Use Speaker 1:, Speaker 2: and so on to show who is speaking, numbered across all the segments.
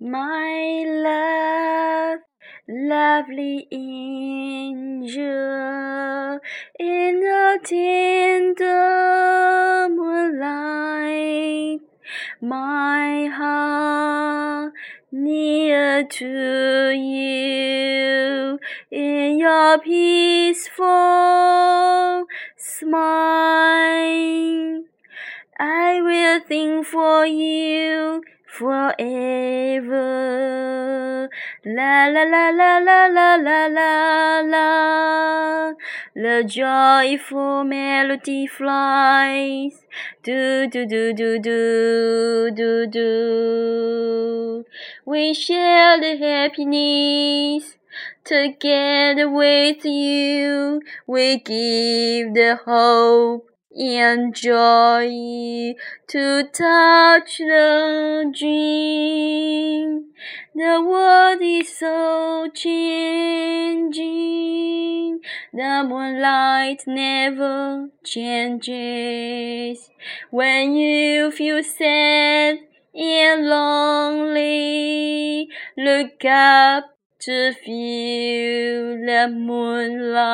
Speaker 1: My love, lovely angel, in the tender moonlight, my heart near to you in your peaceful smile. I will think for you forever. La la la la la la la la la. The joyful melody flies. Do do do do do do do. We share the happiness. Together with you, we give the hope and joy to touch the dream. The world is so changing. The moonlight never changes. When you feel sad and lonely, look up to feel the moonlight.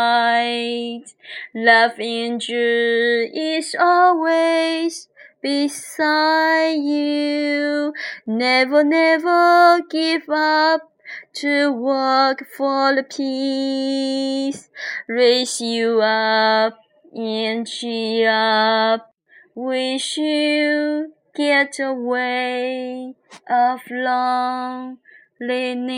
Speaker 1: Love angel is always beside you. Never, never give up to work for the peace. Raise you up and cheer up. Wish you get away of long Lenes.